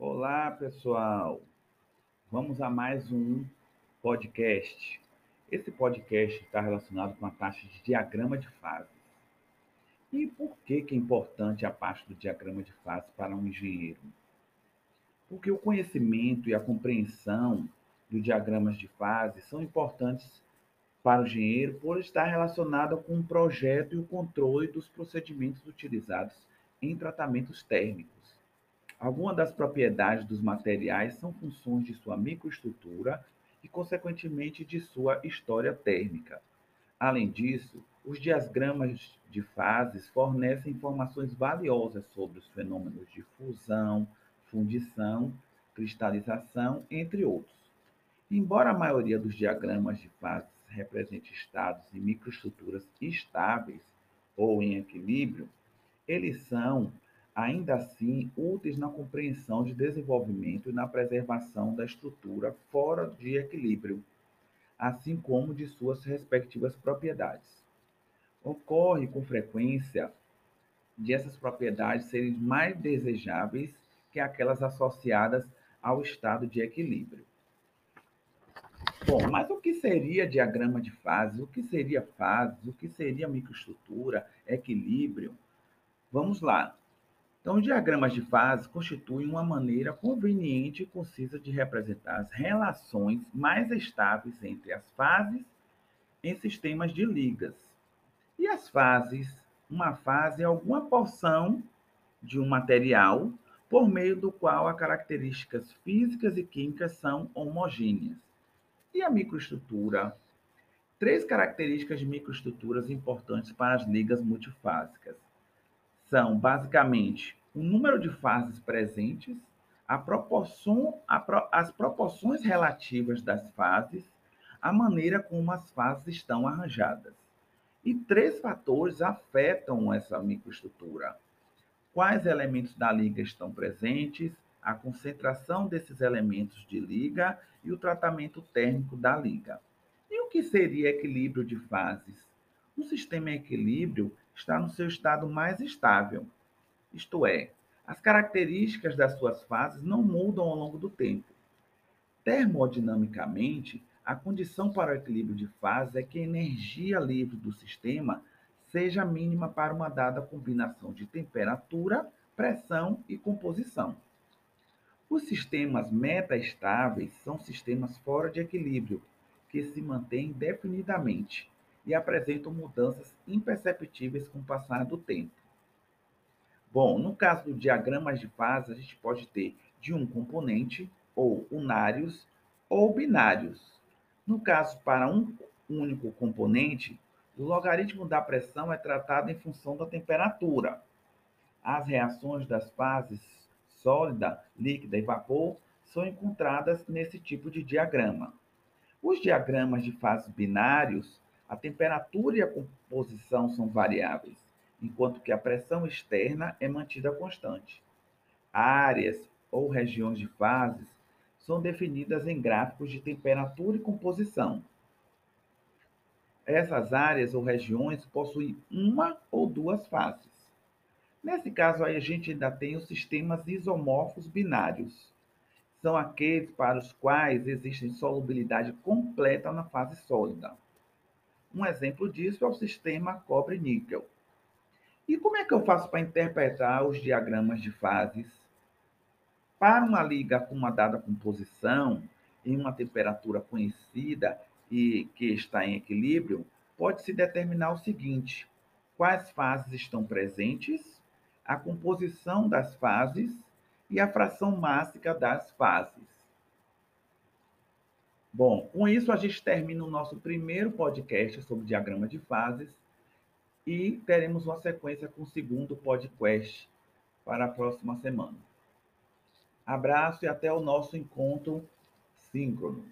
Olá, pessoal. Vamos a mais um podcast. Esse podcast está relacionado com a parte de diagrama de fases. E por que, que é importante a parte do diagrama de fases para um engenheiro? Porque o conhecimento e a compreensão dos diagramas de fases são importantes para o engenheiro por estar relacionado com o projeto e o controle dos procedimentos utilizados em tratamentos térmicos. Algumas das propriedades dos materiais são funções de sua microestrutura e, consequentemente, de sua história térmica. Além disso, os diagramas de fases fornecem informações valiosas sobre os fenômenos de fusão, fundição, cristalização, entre outros. Embora a maioria dos diagramas de fases represente estados e microestruturas estáveis ou em equilíbrio, eles são ainda assim úteis na compreensão de desenvolvimento e na preservação da estrutura fora de equilíbrio, assim como de suas respectivas propriedades. Ocorre com frequência de essas propriedades serem mais desejáveis que aquelas associadas ao estado de equilíbrio. Bom, mas o que seria diagrama de fases? O que seria fases? O que seria microestrutura? Equilíbrio? Vamos lá. Então, diagramas de fase constituem uma maneira conveniente e concisa de representar as relações mais estáveis entre as fases em sistemas de ligas. E as fases? Uma fase é alguma porção de um material por meio do qual as características físicas e químicas são homogêneas. E a microestrutura? Três características de microestruturas importantes para as ligas multifásicas são basicamente o número de fases presentes, a proporção, a pro, as proporções relativas das fases, a maneira como as fases estão arranjadas. E três fatores afetam essa microestrutura. Quais elementos da liga estão presentes, a concentração desses elementos de liga e o tratamento térmico da liga. E o que seria equilíbrio de fases? Um sistema em equilíbrio está no seu estado mais estável, isto é, as características das suas fases não mudam ao longo do tempo. Termodinamicamente, a condição para o equilíbrio de fases é que a energia livre do sistema seja mínima para uma dada combinação de temperatura, pressão e composição. Os sistemas metaestáveis são sistemas fora de equilíbrio, que se mantêm indefinidamente e apresentam mudanças imperceptíveis com o passar do tempo. Bom, no caso do diagramas de fase, a gente pode ter de um componente, ou unários, ou binários. No caso, para um único componente, o logaritmo da pressão é tratado em função da temperatura. As reações das fases sólida, líquida e vapor são encontradas nesse tipo de diagrama. Os diagramas de fases binários, a temperatura e a composição são variáveis enquanto que a pressão externa é mantida constante. Áreas ou regiões de fases são definidas em gráficos de temperatura e composição. Essas áreas ou regiões possuem uma ou duas fases. Nesse caso aí a gente ainda tem os sistemas isomorfos binários. São aqueles para os quais existe solubilidade completa na fase sólida. Um exemplo disso é o sistema cobre-níquel. E como é que eu faço para interpretar os diagramas de fases? Para uma liga com uma dada composição, em uma temperatura conhecida e que está em equilíbrio, pode-se determinar o seguinte: quais fases estão presentes, a composição das fases e a fração mássica das fases. Bom, com isso a gente termina o nosso primeiro podcast sobre diagrama de fases e teremos uma sequência com o segundo podcast para a próxima semana. Abraço e até o nosso encontro síncrono.